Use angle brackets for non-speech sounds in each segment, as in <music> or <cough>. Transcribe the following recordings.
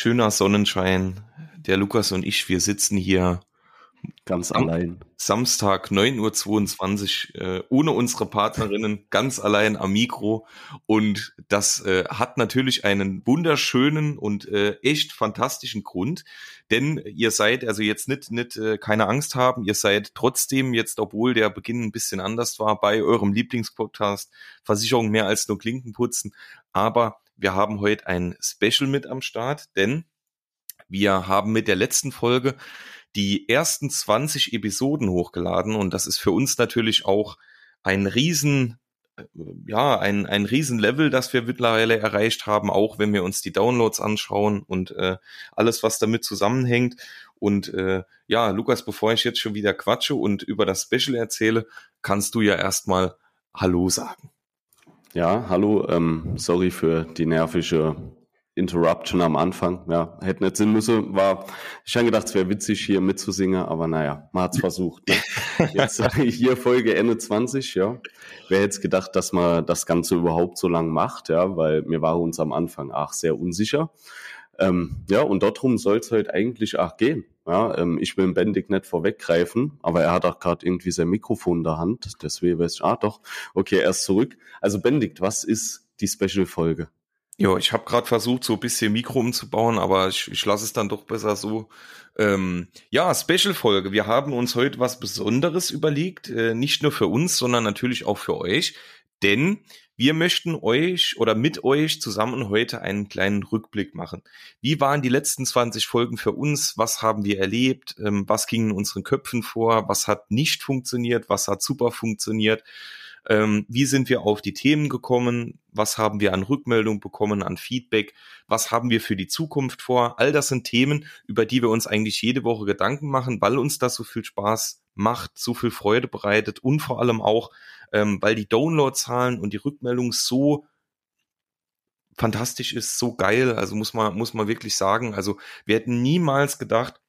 schöner Sonnenschein. Der Lukas und ich, wir sitzen hier ganz am allein. Samstag 9.22 Uhr äh, ohne unsere Partnerinnen, ganz allein am Mikro. Und das äh, hat natürlich einen wunderschönen und äh, echt fantastischen Grund. Denn ihr seid, also jetzt nicht, nicht äh, keine Angst haben, ihr seid trotzdem jetzt, obwohl der Beginn ein bisschen anders war, bei eurem Lieblingspodcast Versicherung mehr als nur Klinken putzen. Aber wir haben heute ein Special mit am Start, denn wir haben mit der letzten Folge die ersten 20 Episoden hochgeladen und das ist für uns natürlich auch ein riesen äh, ja, ein, ein Riesenlevel, das wir mittlerweile erreicht haben, auch wenn wir uns die Downloads anschauen und äh, alles, was damit zusammenhängt. Und äh, ja, Lukas, bevor ich jetzt schon wieder quatsche und über das Special erzähle, kannst du ja erstmal Hallo sagen. Ja, hallo, ähm, sorry für die nervige Interruption am Anfang. Ja, hätte nicht Sinn müssen. War, ich habe gedacht, es wäre witzig, hier mitzusingen, aber naja, man hat's versucht. Ne? <laughs> Jetzt <laughs> hier Folge Ende 20, ja. Wer hätte gedacht, dass man das Ganze überhaupt so lang macht, ja, weil mir war uns am Anfang auch sehr unsicher. Ähm, ja, und darum soll es halt eigentlich auch gehen. Ja, ähm, ich will Bendig nicht vorweggreifen, aber er hat auch gerade irgendwie sein Mikrofon in der Hand. Deswegen weiß ich, ah doch, okay, er ist zurück. Also Bendigt, was ist die Special-Folge? Ja, ich habe gerade versucht, so ein bisschen Mikro umzubauen, aber ich, ich lasse es dann doch besser so. Ähm, ja, Special-Folge. Wir haben uns heute was Besonderes überlegt, äh, nicht nur für uns, sondern natürlich auch für euch. Denn wir möchten euch oder mit euch zusammen heute einen kleinen Rückblick machen. Wie waren die letzten 20 Folgen für uns? Was haben wir erlebt? Ähm, was ging in unseren Köpfen vor? Was hat nicht funktioniert? Was hat super funktioniert? Ähm, wie sind wir auf die Themen gekommen? Was haben wir an Rückmeldung bekommen, an Feedback? Was haben wir für die Zukunft vor? All das sind Themen, über die wir uns eigentlich jede Woche Gedanken machen, weil uns das so viel Spaß macht, so viel Freude bereitet und vor allem auch, ähm, weil die Downloadzahlen und die Rückmeldung so fantastisch ist, so geil. Also muss man, muss man wirklich sagen. Also wir hätten niemals gedacht,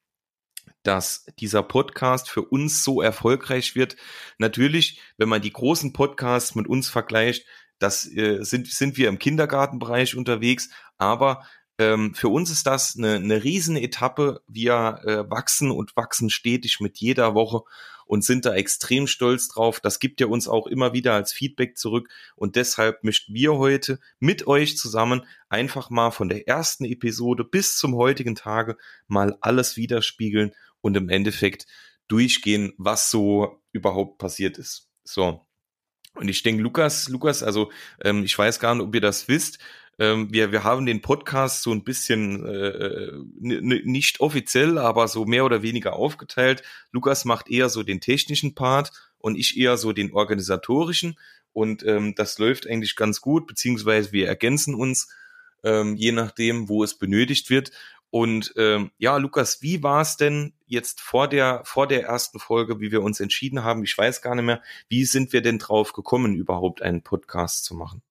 dass dieser Podcast für uns so erfolgreich wird. Natürlich, wenn man die großen Podcasts mit uns vergleicht, das äh, sind, sind wir im Kindergartenbereich unterwegs, aber ähm, für uns ist das eine, eine riesen Etappe. Wir äh, wachsen und wachsen stetig mit jeder Woche und sind da extrem stolz drauf. Das gibt ja uns auch immer wieder als Feedback zurück und deshalb möchten wir heute mit euch zusammen einfach mal von der ersten Episode bis zum heutigen Tage mal alles widerspiegeln und im Endeffekt durchgehen, was so überhaupt passiert ist. So. Und ich denke, Lukas, Lukas, also ähm, ich weiß gar nicht, ob ihr das wisst, ähm, wir, wir haben den Podcast so ein bisschen äh, nicht offiziell, aber so mehr oder weniger aufgeteilt. Lukas macht eher so den technischen Part und ich eher so den organisatorischen. Und ähm, das läuft eigentlich ganz gut, beziehungsweise wir ergänzen uns, ähm, je nachdem, wo es benötigt wird. Und ähm, ja, Lukas, wie war es denn jetzt vor der vor der ersten Folge, wie wir uns entschieden haben? Ich weiß gar nicht mehr. Wie sind wir denn drauf gekommen, überhaupt einen Podcast zu machen?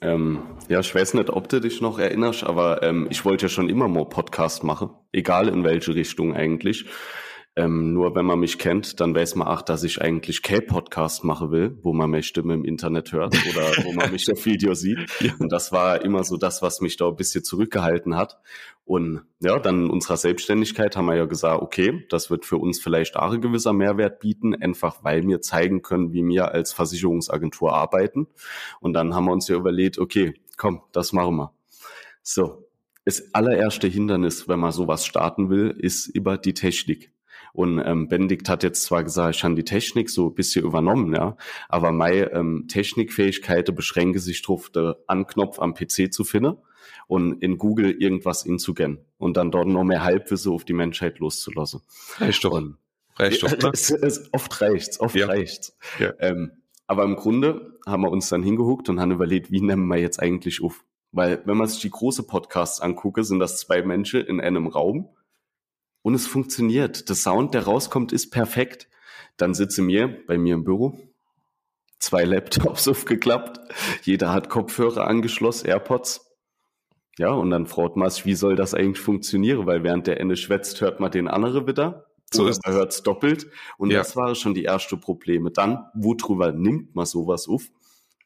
Ähm, ja, ich weiß nicht, ob du dich noch erinnerst, aber ähm, ich wollte ja schon immer mal Podcast machen, egal in welche Richtung eigentlich. Ähm, nur wenn man mich kennt, dann weiß man auch, dass ich eigentlich K-Podcast machen will, wo man meine Stimme im Internet hört <laughs> oder wo man mich auf Video sieht. Und das war immer so das, was mich da ein bisschen zurückgehalten hat. Und ja, dann in unserer Selbstständigkeit haben wir ja gesagt, okay, das wird für uns vielleicht auch ein gewisser Mehrwert bieten, einfach weil wir zeigen können, wie wir als Versicherungsagentur arbeiten. Und dann haben wir uns ja überlegt, okay, komm, das machen wir. So, das allererste Hindernis, wenn man sowas starten will, ist über die Technik. Und ähm, Benedikt hat jetzt zwar gesagt, ich habe die Technik so ein bisschen übernommen, ja, aber meine ähm, Technikfähigkeiten beschränken sich darauf, den Anknopf am PC zu finden und in Google irgendwas inzugehen und dann dort noch mehr Halbwissen auf die Menschheit loszulassen. Reicht doch. Und, reicht doch. Ne? <laughs> Es, es, oft reicht's, oft ja. reicht's. Ja. Ähm, aber im Grunde haben wir uns dann hingehuckt und haben überlegt, wie nennen wir jetzt eigentlich auf? Weil wenn man sich die große Podcasts angucke, sind das zwei Menschen in einem Raum und es funktioniert. Der Sound, der rauskommt, ist perfekt. Dann sitze mir bei mir im Büro, zwei Laptops <laughs> aufgeklappt, jeder hat Kopfhörer angeschlossen, AirPods. Ja, und dann fragt man sich, wie soll das eigentlich funktionieren? Weil während der Ende schwätzt, hört man den anderen wieder. So ist man hört's doppelt. Und ja. das waren schon die ersten Probleme. Dann, worüber nimmt man sowas auf?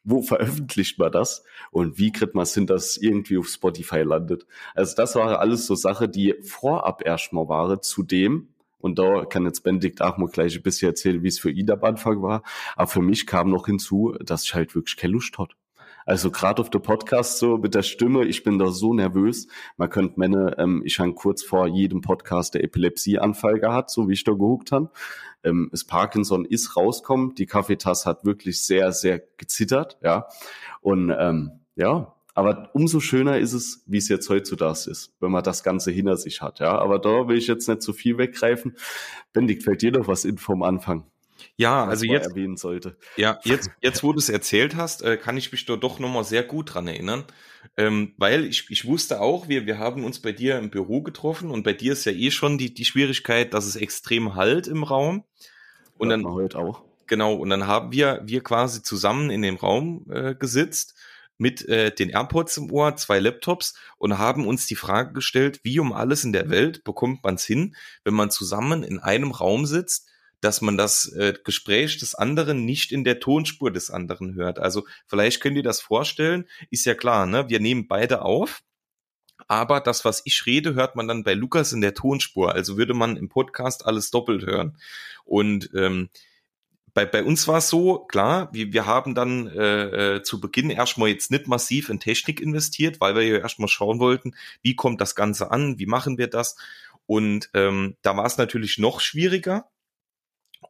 Wo veröffentlicht man das und wie kriegt man es hin, dass es irgendwie auf Spotify landet. Also das war alles so Sache, die vorab erstmal waren zu dem, und da kann jetzt Benedikt auch mal gleich ein bisschen erzählen, wie es für ihn am Anfang war. Aber für mich kam noch hinzu, dass ich halt wirklich keine Lust hatte. Also gerade auf der Podcast so mit der Stimme, ich bin da so nervös. Man könnte meine, ähm, ich habe kurz vor jedem Podcast der Epilepsieanfall gehabt, so wie ich da gehuckt habe. Ähm, das Parkinson ist rauskommen. Die Kaffeetasse hat wirklich sehr, sehr gezittert, ja. Und ähm, ja, aber umso schöner ist es, wie es jetzt heutzutage ist, wenn man das Ganze hinter sich hat. Ja, aber da will ich jetzt nicht zu viel weggreifen. Bendig, fällt dir noch was in vom Anfang? Ja, also jetzt erwähnen sollte. Ja, <laughs> jetzt, jetzt wo du es erzählt hast, äh, kann ich mich da doch nochmal sehr gut dran erinnern, ähm, weil ich, ich wusste auch, wir, wir haben uns bei dir im Büro getroffen und bei dir ist ja eh schon die, die Schwierigkeit, dass es extrem halt im Raum. Und dann heute auch. Genau, und dann haben wir, wir quasi zusammen in dem Raum äh, gesitzt mit äh, den AirPods im Ohr, zwei Laptops und haben uns die Frage gestellt, wie um alles in der Welt bekommt man es hin, wenn man zusammen in einem Raum sitzt, dass man das äh, Gespräch des anderen nicht in der Tonspur des anderen hört. Also vielleicht könnt ihr das vorstellen, ist ja klar, ne? Wir nehmen beide auf, aber das, was ich rede, hört man dann bei Lukas in der Tonspur. Also würde man im Podcast alles doppelt hören. Und ähm, bei, bei uns war es so, klar, wir, wir haben dann äh, äh, zu Beginn erstmal jetzt nicht massiv in Technik investiert, weil wir ja erstmal schauen wollten, wie kommt das Ganze an, wie machen wir das. Und ähm, da war es natürlich noch schwieriger.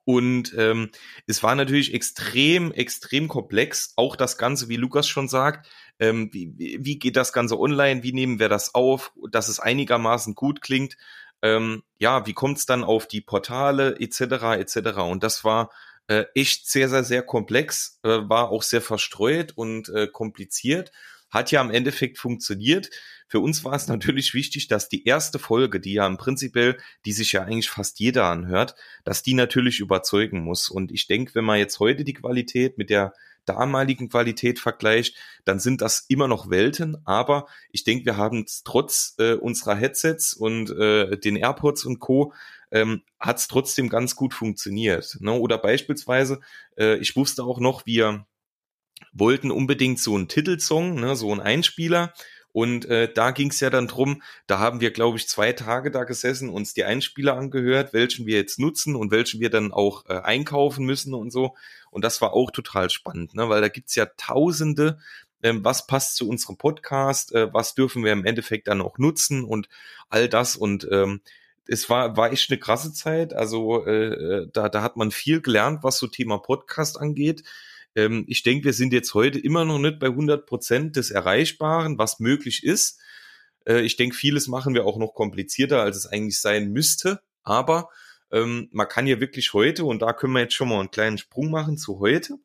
Und ähm, es war natürlich extrem, extrem komplex. Auch das Ganze, wie Lukas schon sagt, ähm, wie, wie geht das Ganze online, wie nehmen wir das auf, dass es einigermaßen gut klingt. Ähm, ja, wie kommt es dann auf die Portale etc. etc. Und das war äh, echt sehr, sehr, sehr komplex, äh, war auch sehr verstreut und äh, kompliziert. Hat ja im Endeffekt funktioniert. Für uns war es natürlich wichtig, dass die erste Folge, die ja im Prinzip, die sich ja eigentlich fast jeder anhört, dass die natürlich überzeugen muss. Und ich denke, wenn man jetzt heute die Qualität mit der damaligen Qualität vergleicht, dann sind das immer noch Welten. Aber ich denke, wir haben es trotz äh, unserer Headsets und äh, den AirPods und Co ähm, hat es trotzdem ganz gut funktioniert. Ne? Oder beispielsweise, äh, ich wusste auch noch, wir wollten unbedingt so einen Titelsong, ne, so einen Einspieler. Und äh, da ging es ja dann drum, da haben wir, glaube ich, zwei Tage da gesessen, uns die Einspieler angehört, welchen wir jetzt nutzen und welchen wir dann auch äh, einkaufen müssen und so. Und das war auch total spannend, ne? weil da gibt's ja tausende, ähm, was passt zu unserem Podcast, äh, was dürfen wir im Endeffekt dann auch nutzen und all das. Und ähm, es war, war echt eine krasse Zeit. Also äh, äh, da, da hat man viel gelernt, was so Thema Podcast angeht. Ähm, ich denke, wir sind jetzt heute immer noch nicht bei 100 Prozent des Erreichbaren, was möglich ist. Äh, ich denke, vieles machen wir auch noch komplizierter, als es eigentlich sein müsste. Aber ähm, man kann ja wirklich heute, und da können wir jetzt schon mal einen kleinen Sprung machen zu heute,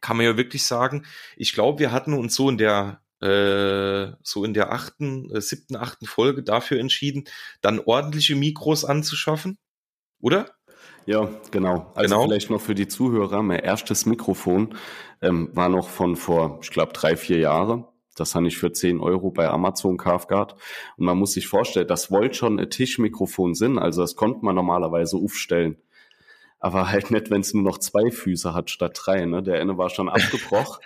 kann man ja wirklich sagen, ich glaube, wir hatten uns so in der äh, so in der achten, äh, siebten, achten Folge dafür entschieden, dann ordentliche Mikros anzuschaffen, oder? Ja, genau. Also genau. vielleicht noch für die Zuhörer, mein erstes Mikrofon ähm, war noch von vor, ich glaube, drei, vier Jahren. Das habe ich für 10 Euro bei Amazon Kafgard. Und man muss sich vorstellen, das wollte schon ein Tischmikrofon sein. Also das konnte man normalerweise aufstellen aber halt nicht, wenn es nur noch zwei Füße hat statt drei. Ne? Der eine war schon <laughs> abgebrochen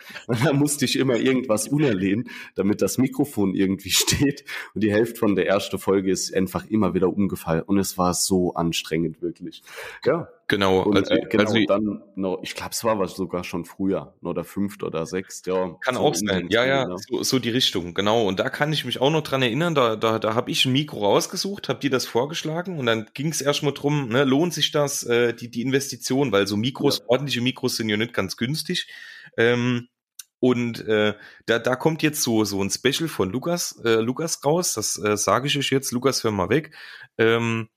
da musste ich immer irgendwas unerlehnen, damit das Mikrofon irgendwie <laughs> steht. Und die Hälfte von der ersten Folge ist einfach immer wieder umgefallen und es war so anstrengend wirklich. Ja, Genau, und, also, äh, genau also, dann noch, ich glaube, es war was sogar schon früher, nur der fünfte oder sechste, ja. Kann so auch sein, ja, ja, ne? so, so, die Richtung, genau. Und da kann ich mich auch noch dran erinnern, da, da, da habe ich ein Mikro rausgesucht, habe dir das vorgeschlagen und dann ging es erstmal drum, ne, lohnt sich das, äh, die, die Investition, weil so Mikros, ja. ordentliche Mikros sind ja nicht ganz günstig. Ähm, und äh, da, da kommt jetzt so, so ein Special von Lukas, äh, Lukas raus, das äh, sage ich euch jetzt, Lukas, hör mal weg. Ähm,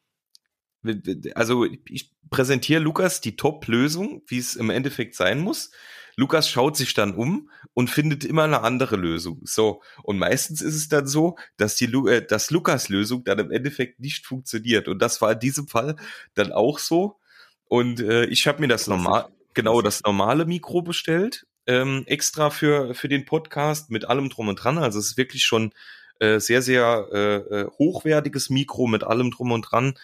also ich präsentiere Lukas die Top-Lösung, wie es im Endeffekt sein muss. Lukas schaut sich dann um und findet immer eine andere Lösung. So. Und meistens ist es dann so, dass die, äh, dass Lukas Lösung dann im Endeffekt nicht funktioniert. Und das war in diesem Fall dann auch so. Und äh, ich habe mir das normal, genau das normale Mikro bestellt, ähm, extra für, für den Podcast mit allem drum und dran. Also es ist wirklich schon äh, sehr, sehr äh, äh hochwertiges Mikro mit allem drum und dran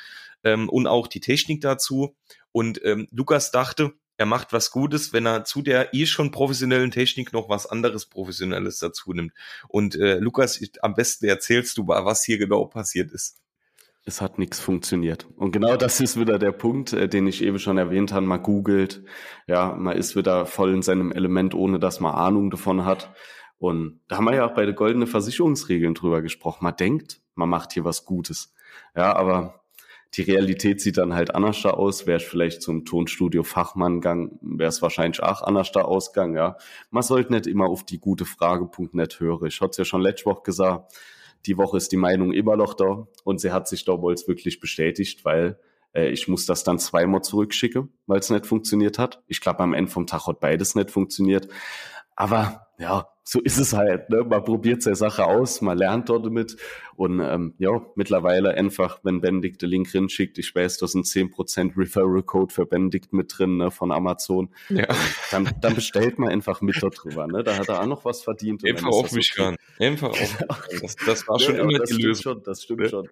ähm, und auch die Technik dazu. Und ähm, Lukas dachte, er macht was Gutes, wenn er zu der eh schon professionellen Technik noch was anderes Professionelles dazu nimmt. Und äh, Lukas, am besten erzählst du mal, was hier genau passiert ist. Es hat nichts funktioniert. Und genau das ist wieder der Punkt, äh, den ich eben schon erwähnt habe. Man googelt, ja, man ist wieder voll in seinem Element, ohne dass man Ahnung davon hat. Und da haben wir ja auch bei den goldenen Versicherungsregeln drüber gesprochen. Man denkt, man macht hier was Gutes. Ja, aber die Realität sieht dann halt anders da aus. Wäre ich vielleicht zum Tonstudio Fachmann gegangen, wäre es wahrscheinlich auch anders da ausgegangen, ja. Man sollte nicht immer auf die gute Frage.net hören. Ich hatte es ja schon letzte Woche gesagt, die Woche ist die Meinung immer noch da und sie hat sich damals wirklich bestätigt, weil äh, ich muss das dann zweimal zurückschicken, weil es nicht funktioniert hat. Ich glaube, am Ende vom Tag hat beides nicht funktioniert. Aber ja, so ist es halt. Ne? Man probiert seine Sache aus, man lernt dort damit. Und ähm, ja, mittlerweile einfach, wenn Benedikt den Link drin schickt, ich weiß, da sind 10% Referral-Code für Benedikt mit drin ne, von Amazon. Ja. Dann, dann bestellt man einfach mit dort drüber. Ne? Da hat er auch noch was verdient. Einfach auf mich okay. ran. Einfach auf <laughs> das, das war schon ja, immer die Lösung. Schon, das stimmt schon.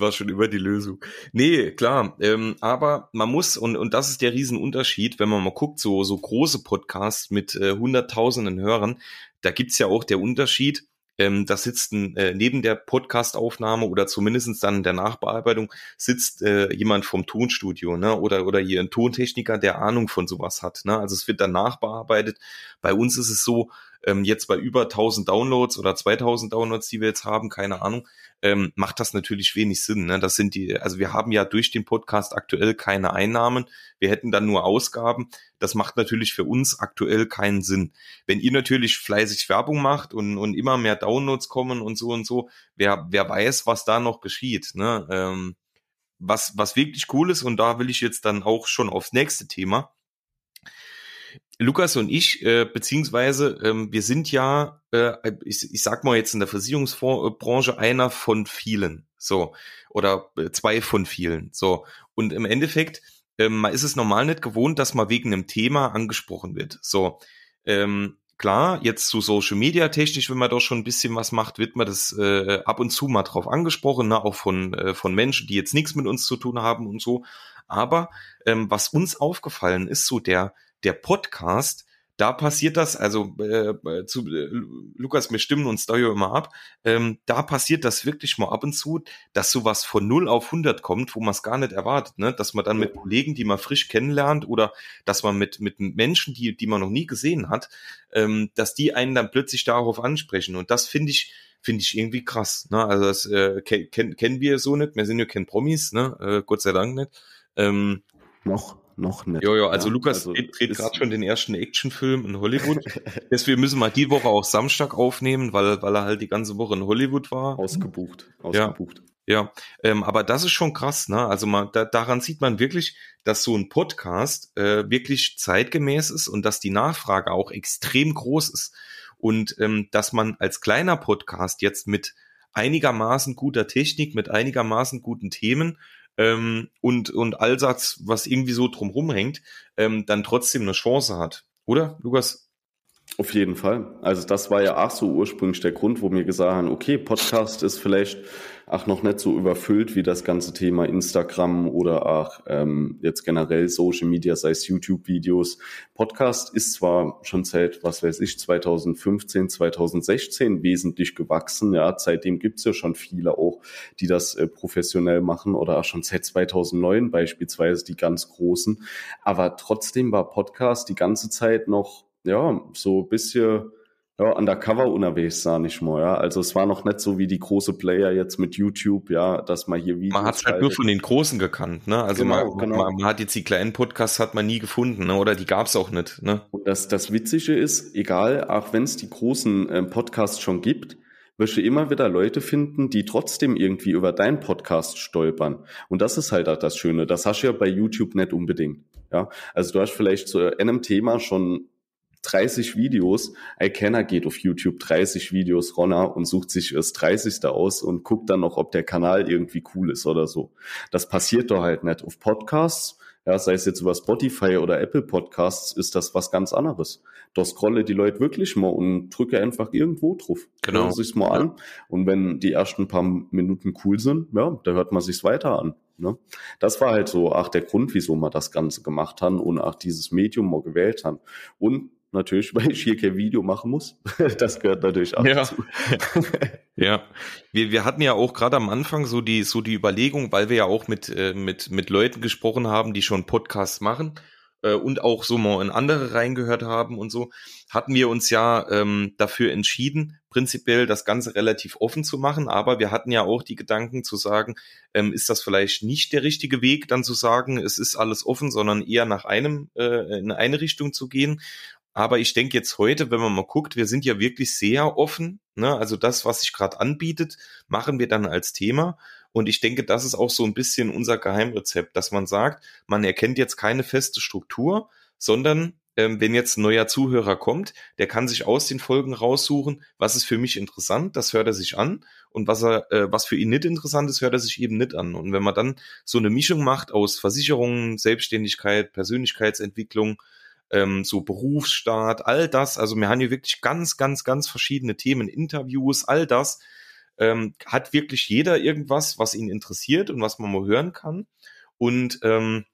War schon immer die Lösung. Nee, klar. Ähm, aber man muss, und, und das ist der Riesenunterschied, wenn man mal guckt, so, so große Podcasts mit äh, hunderttausenden Hörern, da gibt's ja auch der Unterschied, ähm, da sitzt ein, äh, neben der Podcastaufnahme oder zumindestens dann der Nachbearbeitung sitzt äh, jemand vom Tonstudio ne? oder, oder hier ein Tontechniker, der Ahnung von sowas hat. Ne? Also es wird dann nachbearbeitet. Bei uns ist es so, ähm, jetzt bei über 1000 Downloads oder 2000 Downloads, die wir jetzt haben, keine Ahnung, ähm, macht das natürlich wenig Sinn. Ne? Das sind die, also wir haben ja durch den Podcast aktuell keine Einnahmen. Wir hätten dann nur Ausgaben. Das macht natürlich für uns aktuell keinen Sinn. Wenn ihr natürlich fleißig Werbung macht und, und immer mehr Downloads kommen und so und so, wer, wer weiß, was da noch geschieht. Ne? Ähm, was, was wirklich cool ist, und da will ich jetzt dann auch schon aufs nächste Thema. Lukas und ich, äh, beziehungsweise ähm, wir sind ja, äh, ich, ich sag mal jetzt in der Versicherungsbranche einer von vielen, so oder äh, zwei von vielen, so und im Endeffekt, ähm, ist es normal nicht gewohnt, dass man wegen einem Thema angesprochen wird, so. Ähm, klar, jetzt zu Social Media technisch, wenn man doch schon ein bisschen was macht, wird man das äh, ab und zu mal drauf angesprochen, ne? auch von, äh, von Menschen, die jetzt nichts mit uns zu tun haben und so. Aber ähm, was uns aufgefallen ist, so der, der Podcast, da passiert das, also äh, zu äh, Lukas, wir stimmen uns da ja immer ab, ähm, da passiert das wirklich mal ab und zu, dass sowas von 0 auf 100 kommt, wo man es gar nicht erwartet, ne? dass man dann mit Kollegen, die man frisch kennenlernt oder dass man mit, mit Menschen, die, die man noch nie gesehen hat, ähm, dass die einen dann plötzlich darauf ansprechen und das finde ich, finde ich irgendwie krass. Ne? Also das äh, kennen kennen wir so nicht, wir sind ja kein Promis, ne? äh, Gott sei Dank nicht. Ähm, noch noch nicht. Ja, ja, also ja, Lukas also dreht, dreht gerade schon den ersten Actionfilm in Hollywood. <laughs> Deswegen müssen wir die Woche auch Samstag aufnehmen, weil, weil er halt die ganze Woche in Hollywood war. Ausgebucht. Ausgebucht. Ja, ja. Ähm, aber das ist schon krass, ne? Also man, da, daran sieht man wirklich, dass so ein Podcast äh, wirklich zeitgemäß ist und dass die Nachfrage auch extrem groß ist. Und ähm, dass man als kleiner Podcast jetzt mit einigermaßen guter Technik, mit einigermaßen guten Themen ähm, und, und Allsatz, was irgendwie so drumrum hängt, ähm, dann trotzdem eine Chance hat. Oder, Lukas? Auf jeden Fall. Also das war ja auch so ursprünglich der Grund, wo wir gesagt haben, okay, Podcast ist vielleicht auch noch nicht so überfüllt wie das ganze Thema Instagram oder auch ähm, jetzt generell Social Media, sei es YouTube-Videos. Podcast ist zwar schon seit, was weiß ich, 2015, 2016 wesentlich gewachsen. Ja, seitdem gibt's ja schon viele auch, die das äh, professionell machen oder auch schon seit 2009 beispielsweise die ganz großen. Aber trotzdem war Podcast die ganze Zeit noch ja, so ein bisschen ja, undercover unterwegs, sah nicht mal, ja. Also es war noch nicht so wie die große Player jetzt mit YouTube, ja, dass man hier Videos. Man hat es halt nur von den Großen gekannt, ne? Also genau, man, genau. Man, man, hat jetzt die kleinen Podcasts hat man nie gefunden, ne? Oder die gab's auch nicht, ne? Und das, das Witzige ist, egal, auch wenn es die großen äh, Podcasts schon gibt, wirst du immer wieder Leute finden, die trotzdem irgendwie über deinen Podcast stolpern. Und das ist halt auch das Schöne. Das hast du ja bei YouTube nicht unbedingt. Ja, also du hast vielleicht zu einem Thema schon 30 Videos. Ein Kenner geht auf YouTube 30 Videos runter und sucht sich das 30. aus und guckt dann noch, ob der Kanal irgendwie cool ist oder so. Das passiert doch halt nicht. Auf Podcasts ja, sei es jetzt über Spotify oder Apple Podcasts, ist das was ganz anderes. Da scrolle die Leute wirklich mal und drücke einfach irgendwo drauf. Genau. Hören sich's mal an. Und wenn die ersten paar Minuten cool sind, ja, da hört man sich's weiter an. Ne? Das war halt so, ach, der Grund, wieso wir das Ganze gemacht haben und auch dieses Medium mal gewählt haben. Und natürlich, <laughs> weil ich hier kein Video machen muss. <laughs> Das gehört natürlich auch Ja. dazu. <laughs> Ja, wir, wir hatten ja auch gerade am Anfang so die, so die Überlegung, weil wir ja auch mit, äh, mit, mit Leuten gesprochen haben, die schon Podcasts machen äh, und auch so mal in andere reingehört haben und so, hatten wir uns ja ähm, dafür entschieden, prinzipiell das Ganze relativ offen zu machen, aber wir hatten ja auch die Gedanken zu sagen, ähm, ist das vielleicht nicht der richtige Weg, dann zu sagen, es ist alles offen, sondern eher nach einem, äh, in eine Richtung zu gehen. Aber ich denke jetzt heute, wenn man mal guckt, wir sind ja wirklich sehr offen. Ne? Also das, was sich gerade anbietet, machen wir dann als Thema. Und ich denke, das ist auch so ein bisschen unser Geheimrezept, dass man sagt, man erkennt jetzt keine feste Struktur, sondern ähm, wenn jetzt ein neuer Zuhörer kommt, der kann sich aus den Folgen raussuchen, was ist für mich interessant, das hört er sich an und was er, äh, was für ihn nicht interessant ist, hört er sich eben nicht an. Und wenn man dann so eine Mischung macht aus Versicherungen, Selbstständigkeit, Persönlichkeitsentwicklung, ähm, so Berufsstaat, all das, also wir haben hier wirklich ganz, ganz, ganz verschiedene Themen, Interviews, all das, ähm, hat wirklich jeder irgendwas, was ihn interessiert und was man mal hören kann. Und ähm,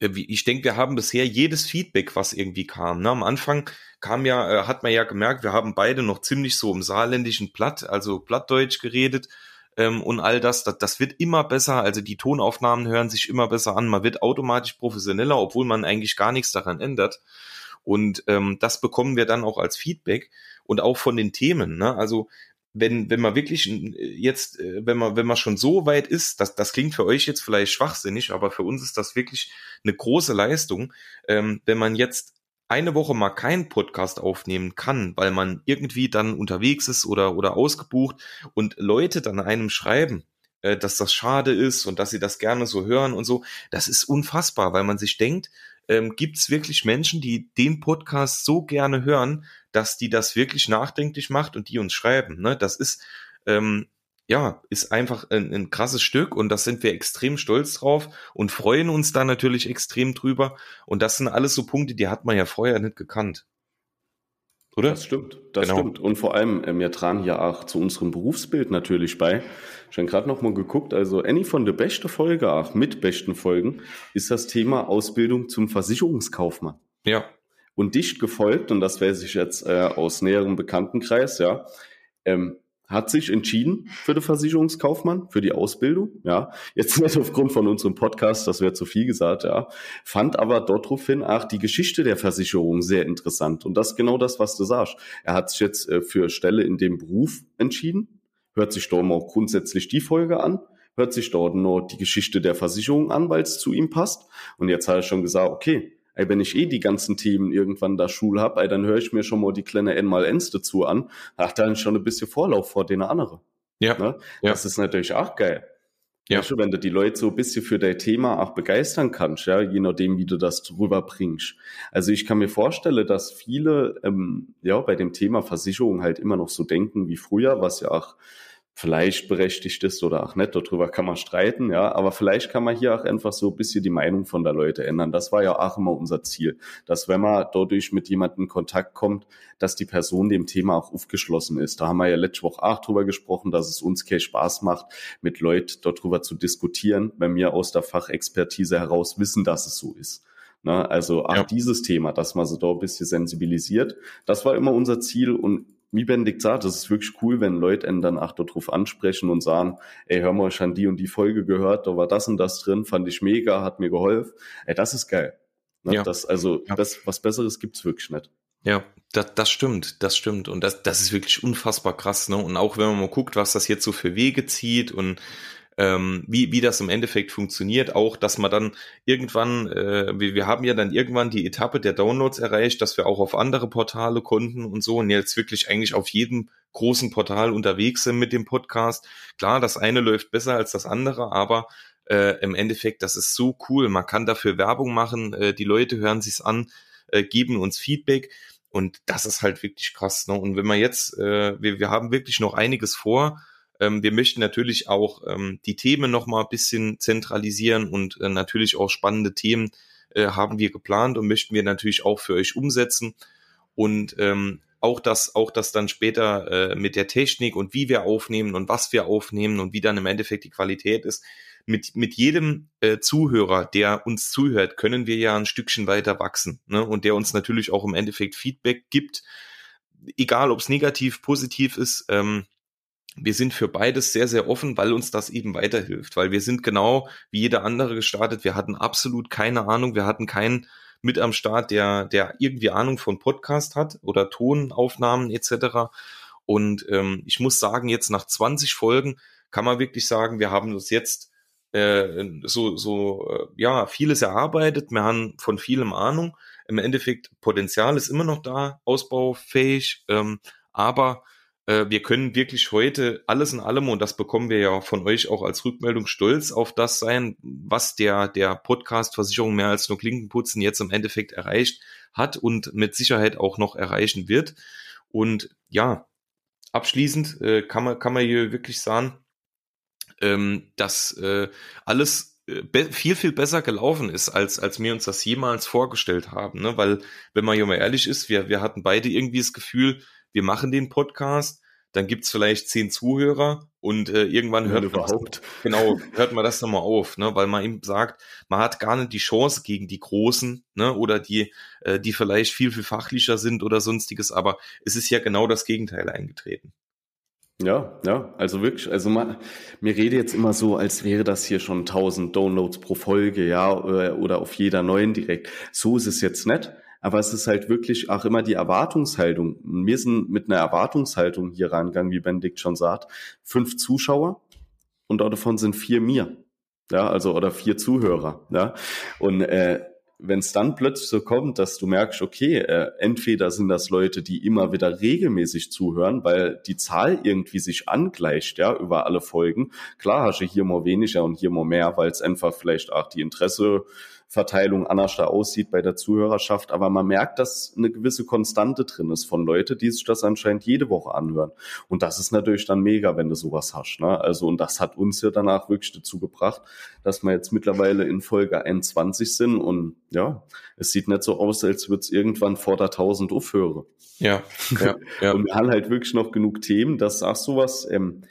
äh, ich denke, wir haben bisher jedes Feedback, was irgendwie kam. Ne? Am Anfang kam ja, äh, hat man ja gemerkt, wir haben beide noch ziemlich so im saarländischen Platt, also Plattdeutsch geredet ähm, und all das, das. Das wird immer besser. Also die Tonaufnahmen hören sich immer besser an. Man wird automatisch professioneller, obwohl man eigentlich gar nichts daran ändert. Und ähm, das bekommen wir dann auch als Feedback und auch von den Themen. Ne? Also wenn, wenn man wirklich äh, jetzt, äh, wenn man, wenn man schon so weit ist, das, das klingt für euch jetzt vielleicht schwachsinnig, aber für uns ist das wirklich eine große Leistung, ähm, wenn man jetzt eine Woche mal keinen Podcast aufnehmen kann, weil man irgendwie dann unterwegs ist oder, oder ausgebucht und Leute dann einem schreiben, äh, dass das schade ist und dass sie das gerne so hören und so, das ist unfassbar, weil man sich denkt, ähm, gibt es wirklich Menschen, die den Podcast so gerne hören, dass die das wirklich nachdenklich macht und die uns schreiben. Ne? Das ist ähm, ja ist einfach ein, ein krasses Stück und das sind wir extrem stolz drauf und freuen uns da natürlich extrem drüber. Und das sind alles so Punkte, die hat man ja vorher nicht gekannt. Oder? Das stimmt, das Genau. stimmt. Und vor allem, ähm, wir tragen hier auch zu unserem Berufsbild natürlich bei. Ich habe gerade noch mal geguckt, also eine von der besten Folge, auch mit besten Folgen, ist das Thema Ausbildung zum Versicherungskaufmann. Ja, Und dicht gefolgt, und das weiß ich jetzt äh, aus näherem Bekanntenkreis, ja, ähm, hat sich entschieden für den Versicherungskaufmann, für die Ausbildung, ja. Jetzt nicht aufgrund von unserem Podcast, das wäre zu viel gesagt, ja. Fand aber daraufhin auch die Geschichte der Versicherung sehr interessant. Und das ist genau das, was du sagst. Er hat sich jetzt äh, für Stelle in dem Beruf entschieden, hört sich dort mal grundsätzlich die Folge an, hört sich dort nur die Geschichte der Versicherung an, weil es zu ihm passt. Und jetzt hat er schon gesagt, okay, ey, wenn ich eh die ganzen Themen irgendwann da Schul hab, ey, dann höre ich mir schon mal die kleine N mal Ns dazu an. Hat dann schon ein bisschen Vorlauf vor den anderen. ja, Ne? Ja. Das ist natürlich auch geil. Ja. Weißt du, wenn du die Leute so ein bisschen für dein Thema auch begeistern kannst, ja, je nachdem, wie du das drüber bringst. Also ich kann mir vorstellen, dass viele ähm, ja bei dem Thema Versicherung halt immer noch so denken wie früher, was ja auch vielleicht berechtigt ist oder auch nicht, darüber kann man streiten, ja, aber vielleicht kann man hier auch einfach so ein bisschen die Meinung von der Leute ändern. Das war ja auch immer unser Ziel, dass wenn man dadurch mit jemandem in Kontakt kommt, dass die Person dem Thema auch aufgeschlossen ist. Da haben wir ja letzte Woche auch drüber gesprochen, dass es uns keinen Spaß macht, mit Leuten darüber zu diskutieren, wenn wir aus der Fachexpertise heraus wissen, dass es so ist. Ne? Also auch Ja. dieses Thema, dass man so da ein bisschen sensibilisiert, das war immer unser Ziel und wie Benedikt sagt, das ist wirklich cool, wenn Leute einen dann auch darauf ansprechen und sagen, ey, hör mal, ich habe die und die Folge gehört, da war das und das drin, fand ich mega, hat mir geholfen. Ey, das ist geil. Ne? Ja. Das, also, Ja. das, was Besseres gibt's wirklich nicht. Ja, das, das stimmt, das stimmt. Und das, das ist wirklich unfassbar krass, ne? Und auch wenn man mal guckt, was das jetzt so für Wege zieht und ähm, wie, wie das im Endeffekt funktioniert, auch, dass man dann irgendwann, äh, wir, wir haben ja dann irgendwann die Etappe der Downloads erreicht, dass wir auch auf andere Portale konnten und so und jetzt wirklich eigentlich auf jedem großen Portal unterwegs sind mit dem Podcast. Klar, das eine läuft besser als das andere, aber äh, im Endeffekt, das ist so cool. Man kann dafür Werbung machen, äh, die Leute hören sich's an, äh, geben uns Feedback. Und das ist halt wirklich krass. Ne? Und wenn man jetzt, äh, wir, wir haben wirklich noch einiges vor. Ähm, wir möchten natürlich auch ähm, die Themen nochmal ein bisschen zentralisieren und äh, natürlich auch spannende Themen äh, haben wir geplant und möchten wir natürlich auch für euch umsetzen. Und ähm, auch das, auch das dann später äh, mit der Technik und wie wir aufnehmen und was wir aufnehmen und wie dann im Endeffekt die Qualität ist. Mit, mit jedem äh, Zuhörer, der uns zuhört, können wir ja ein Stückchen weiter wachsen ne? und der uns natürlich auch im Endeffekt Feedback gibt, egal ob es negativ, positiv ist. Ähm, wir sind für beides sehr, sehr offen, weil uns das eben weiterhilft, weil wir sind genau wie jeder andere gestartet. Wir hatten absolut keine Ahnung, wir hatten keinen mit am Start, der, der irgendwie Ahnung von Podcast hat oder Tonaufnahmen etc. Und ähm, ich muss sagen, jetzt nach 20 Folgen kann man wirklich sagen, wir haben uns jetzt äh, so, so äh, ja, vieles erarbeitet, wir haben von vielem Ahnung. Im Endeffekt, Potenzial ist immer noch da, ausbaufähig, ähm, aber wir können wirklich heute alles in allem, und das bekommen wir ja von euch auch als Rückmeldung, stolz auf das sein, was der, der Podcast Versicherung mehr als nur Klinkenputzen jetzt im Endeffekt erreicht hat und mit Sicherheit auch noch erreichen wird. Und ja, abschließend äh, kann, man, kann man hier wirklich sagen, ähm, dass äh, alles äh, viel, viel besser gelaufen ist, als, als wir uns das jemals vorgestellt haben. Ne? Weil, wenn man hier mal ehrlich ist, wir, wir hatten beide irgendwie das Gefühl, wir machen den Podcast, dann gibt's vielleicht zehn Zuhörer und äh, irgendwann hört man überhaupt das, genau hört man das nochmal auf, ne, weil man ihm sagt, man hat gar nicht die Chance gegen die Großen, ne, oder die äh, die vielleicht viel viel fachlicher sind oder sonstiges, aber es ist ja genau das Gegenteil eingetreten. Ja, ja, also wirklich, also man, mir rede jetzt immer so, als wäre das hier schon 1000 Downloads pro Folge, ja, oder, oder auf jeder neuen direkt. So ist es jetzt nicht. Aber es ist halt wirklich auch immer die Erwartungshaltung. Wir sind mit einer Erwartungshaltung hier reingegangen, wie Benedikt schon sagt. Fünf Zuschauer und davon sind vier mir. Ja, also oder vier Zuhörer. Ja. Und äh, wenn es dann plötzlich so kommt, dass du merkst, okay, äh, entweder sind das Leute, die immer wieder regelmäßig zuhören, weil die Zahl irgendwie sich angleicht, ja, über alle Folgen. Klar hast du hier mal weniger und hier mal mehr, weil es einfach vielleicht auch die Interesse Verteilung anders da aussieht bei der Zuhörerschaft, aber man merkt, dass eine gewisse Konstante drin ist von Leute, die sich das anscheinend jede Woche anhören. Und das ist natürlich dann mega, wenn du sowas hast. Ne? Also, und das hat uns ja danach wirklich dazu gebracht, dass wir jetzt mittlerweile in Folge 21 sind und ja, es sieht nicht so aus, als würde es irgendwann vor der 1000 aufhören. Ja, ja, <laughs> ja. Und wir haben halt wirklich noch genug Themen, dass auch sowas, ähm,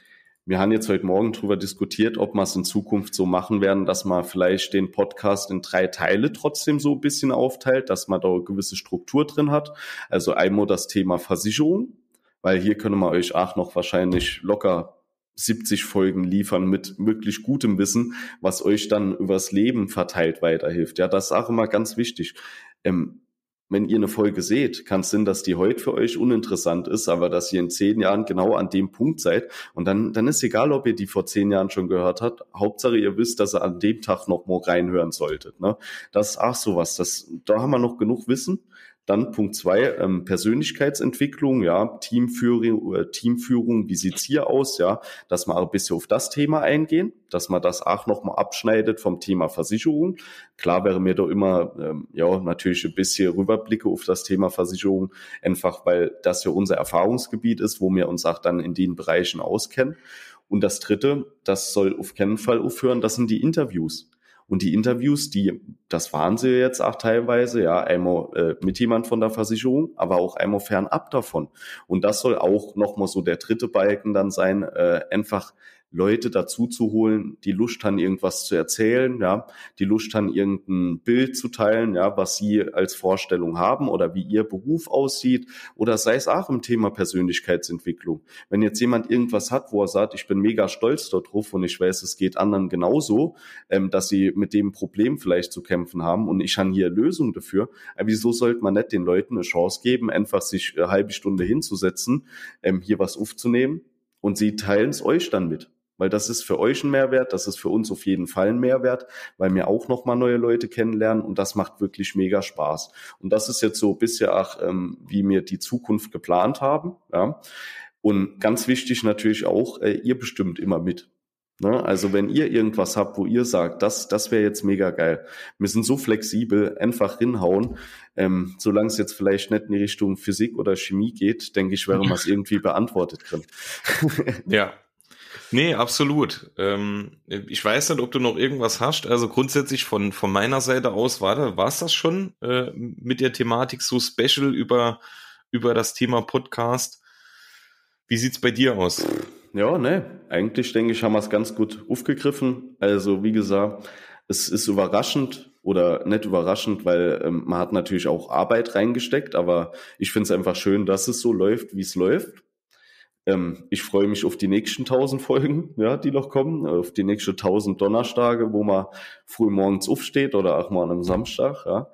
wir haben jetzt heute Morgen darüber diskutiert, ob wir es in Zukunft so machen werden, dass man vielleicht den Podcast in drei Teile trotzdem so ein bisschen aufteilt, dass man da eine gewisse Struktur drin hat. Also einmal das Thema Versicherung, weil hier können wir euch auch noch wahrscheinlich locker 70 Folgen liefern mit möglich gutem Wissen, was euch dann übers Leben verteilt weiterhilft. Ja, das ist auch immer ganz wichtig. Ähm, wenn ihr eine Folge seht, kann es sein, dass die heute für euch uninteressant ist, aber dass ihr in zehn Jahren genau an dem Punkt seid. Und dann, dann ist egal, ob ihr die vor zehn Jahren schon gehört habt. Hauptsache, ihr wisst, dass ihr an dem Tag noch mal reinhören solltet. Ne? Das ist auch sowas. Das, da haben wir noch genug Wissen. Dann Punkt zwei, ähm, Persönlichkeitsentwicklung, ja, Teamführung, äh, Teamführung, wie sieht's hier aus, ja, dass wir ein bisschen auf das Thema eingehen, dass man das auch nochmal abschneidet vom Thema Versicherung. Klar wäre mir doch immer, ähm, ja, natürlich ein bisschen Rüberblicke auf das Thema Versicherung, einfach weil das ja unser Erfahrungsgebiet ist, wo wir uns auch dann in den Bereichen auskennen. Und das dritte, das soll auf keinen Fall aufhören, das sind die Interviews. Und die Interviews, die, das waren sie jetzt auch teilweise, ja, einmal äh, mit jemand von der Versicherung, aber auch einmal fernab davon. Und das soll auch nochmal so der dritte Balken dann sein, äh, einfach Leute dazu zu holen, die Lust haben, irgendwas zu erzählen, ja, die Lust haben, irgendein Bild zu teilen, ja, was sie als Vorstellung haben oder wie ihr Beruf aussieht oder sei es auch im Thema Persönlichkeitsentwicklung. Wenn jetzt jemand irgendwas hat, wo er sagt, ich bin mega stolz darauf und ich weiß, es geht anderen genauso, ähm, dass sie mit dem Problem vielleicht zu kämpfen haben und ich habe hier Lösung dafür, aber wieso sollte man nicht den Leuten eine Chance geben, einfach sich eine halbe Stunde hinzusetzen, ähm, hier was aufzunehmen und sie teilen es euch dann mit weil das ist für euch ein Mehrwert, das ist für uns auf jeden Fall ein Mehrwert, weil wir auch nochmal neue Leute kennenlernen und das macht wirklich mega Spaß. Und das ist jetzt so bisher auch, ähm, wie wir die Zukunft geplant haben. Ja. Und ganz wichtig natürlich auch, äh, ihr bestimmt immer mit. Ne? Also wenn ihr irgendwas habt, wo ihr sagt, das, das wäre jetzt mega geil. Wir sind so flexibel, einfach hinhauen. Ähm, solange es jetzt vielleicht nicht in die Richtung Physik oder Chemie geht, denke ich, wäre man es irgendwie beantwortet können. ja, Nee, absolut. Ähm, ich weiß nicht, ob du noch irgendwas hast. Also grundsätzlich von, von meiner Seite aus war es das schon äh, mit der Thematik so special über, über das Thema Podcast. Wie sieht's bei dir aus? Ja, ne, eigentlich denke ich, haben wir es ganz gut aufgegriffen. Also wie gesagt, es ist überraschend oder nicht überraschend, weil ähm, man hat natürlich auch Arbeit reingesteckt, aber ich finde es einfach schön, dass es so läuft, wie es läuft. Ähm, ich freue mich auf die nächsten tausend Folgen, ja, die noch kommen, auf die nächsten tausend Donnerstage, wo man früh morgens aufsteht oder auch mal an einem Samstag, ja.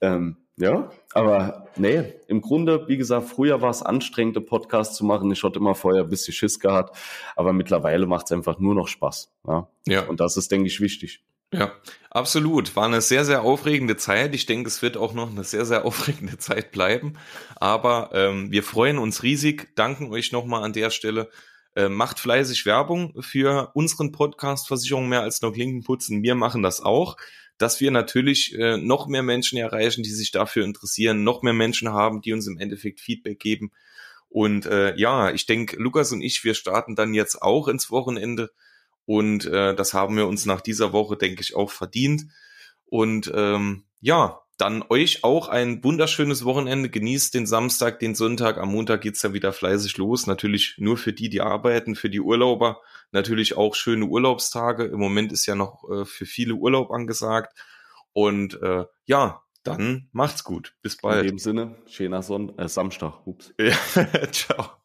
Ähm, ja, aber nee, im Grunde, wie gesagt, früher war es anstrengend, einen Podcast zu machen. Ich hatte immer vorher ein bisschen Schiss gehabt, aber mittlerweile macht es einfach nur noch Spaß. Ja? ja. Und das ist, denke ich, wichtig. Ja, absolut. War eine sehr, sehr aufregende Zeit. Ich denke, es wird auch noch eine sehr, sehr <laughs> aufregende Zeit bleiben. Aber ähm, wir freuen uns riesig, danken euch nochmal an der Stelle. Äh, macht fleißig Werbung für unseren Podcast Versicherung mehr als nur Klinken putzen. Wir machen das auch dass wir natürlich äh, noch mehr Menschen erreichen, die sich dafür interessieren, noch mehr Menschen haben, die uns im Endeffekt Feedback geben. Und äh, ja, ich denke, Lukas und ich, wir starten dann jetzt auch ins Wochenende. Und äh, das haben wir uns nach dieser Woche, denke ich, auch verdient. Und ähm, ja, dann euch auch ein wunderschönes Wochenende. Genießt den Samstag, den Sonntag. Am Montag geht's ja wieder fleißig los. Natürlich nur für die, die arbeiten, für die Urlauber. Natürlich auch schöne Urlaubstage. Im Moment ist ja noch äh, für viele Urlaub angesagt. Und äh, ja, dann macht's gut. Bis bald. In dem Sinne, schöner Son äh, Samstag. Ups. <laughs> Ciao.